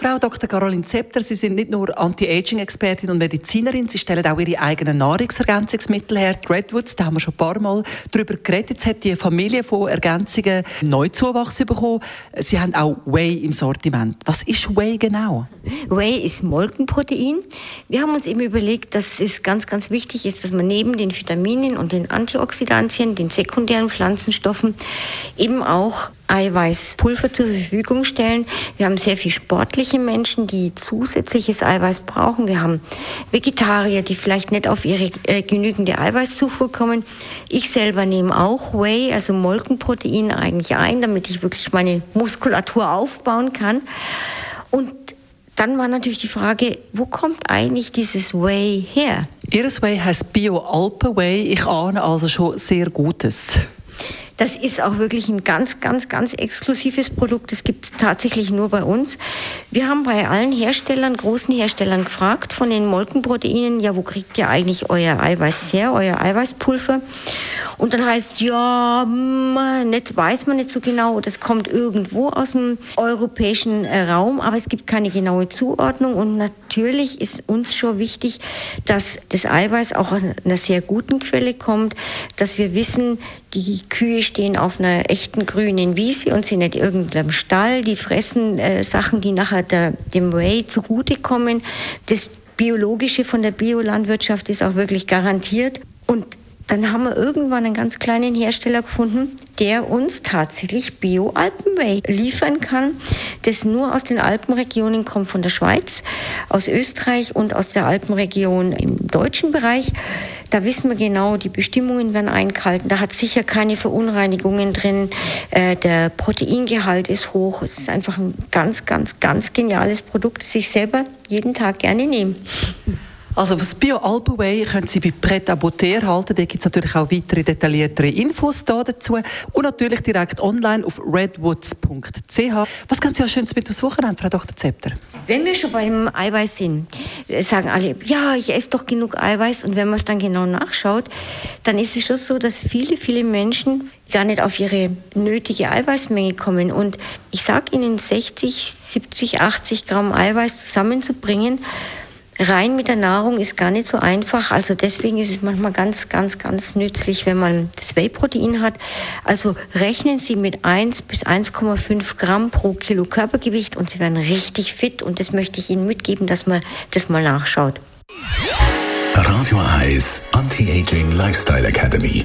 Frau Dr. Caroline Zepter, Sie sind nicht nur Anti-Aging-Expertin und Medizinerin, Sie stellen auch Ihre eigenen Nahrungsergänzungsmittel her. Redwoods, da haben wir schon ein paar Mal darüber geredet. Jetzt hat die Familie von Ergänzungen Neuzuwachs bekommen. Sie haben auch Whey im Sortiment. Was ist Whey genau? Whey ist Molkenprotein. Wir haben uns eben überlegt, dass es ganz, ganz wichtig ist, dass man neben den Vitaminen und den Antioxidantien, den sekundären Pflanzenstoffen, eben auch Eiweißpulver zur Verfügung stellen. Wir haben sehr viel sportliche Menschen, die zusätzliches Eiweiß brauchen. Wir haben Vegetarier, die vielleicht nicht auf ihre äh, genügende Eiweißzufuhr kommen. Ich selber nehme auch Whey, also Molkenprotein eigentlich ein, damit ich wirklich meine Muskulatur aufbauen kann. Und dann war natürlich die Frage, wo kommt eigentlich dieses Whey her? Ihres Whey heißt Bio Alpen Whey. Ich ahne also schon sehr Gutes. Das ist auch wirklich ein ganz, ganz, ganz exklusives Produkt. Das gibt es tatsächlich nur bei uns. Wir haben bei allen Herstellern, großen Herstellern gefragt von den Molkenproteinen, ja, wo kriegt ihr eigentlich euer Eiweiß her, euer Eiweißpulver? Und dann heißt ja, nicht weiß man nicht so genau, das kommt irgendwo aus dem europäischen äh, Raum, aber es gibt keine genaue Zuordnung und natürlich ist uns schon wichtig, dass das Eiweiß auch aus einer sehr guten Quelle kommt, dass wir wissen, die Kühe stehen auf einer echten grünen Wiese und sind nicht irgendeinem Stall, die fressen äh, Sachen, die nachher der, dem Whey zugutekommen. Das Biologische von der Biolandwirtschaft ist auch wirklich garantiert. Und dann haben wir irgendwann einen ganz kleinen Hersteller gefunden, der uns tatsächlich Bio-Alpenwhey liefern kann, das nur aus den Alpenregionen kommt, von der Schweiz, aus Österreich und aus der Alpenregion im deutschen Bereich. Da wissen wir genau, die Bestimmungen werden eingehalten. Da hat sicher keine Verunreinigungen drin. Äh, der Proteingehalt ist hoch. Es ist einfach ein ganz, ganz, ganz geniales Produkt, das ich selber jeden Tag gerne nehme. Also das Bio Alpenway können Sie bei Pret à erhalten. Da gibt es natürlich auch weitere detailliertere Infos dazu. Und natürlich direkt online auf redwoods.ch. Was Sie als Schönes mit aufs Wochenende, Frau Dr. Zepter? Wenn wir schon beim Eiweiß sind, sagen alle, ja, ich esse doch genug Eiweiß. Und wenn man es dann genau nachschaut, dann ist es schon so, dass viele, viele Menschen gar nicht auf ihre nötige Eiweißmenge kommen. Und ich sage Ihnen, 60, 70, 80 Gramm Eiweiß zusammenzubringen, rein mit der Nahrung ist gar nicht so einfach. Also deswegen ist es manchmal ganz, ganz, ganz nützlich, wenn man das Whey-Protein hat. Also rechnen Sie mit 1 bis 1,5 Gramm pro Kilo Körpergewicht und Sie werden richtig fit. Und das möchte ich Ihnen mitgeben, dass man das mal nachschaut. Radio Eyes Anti-Aging Lifestyle Academy.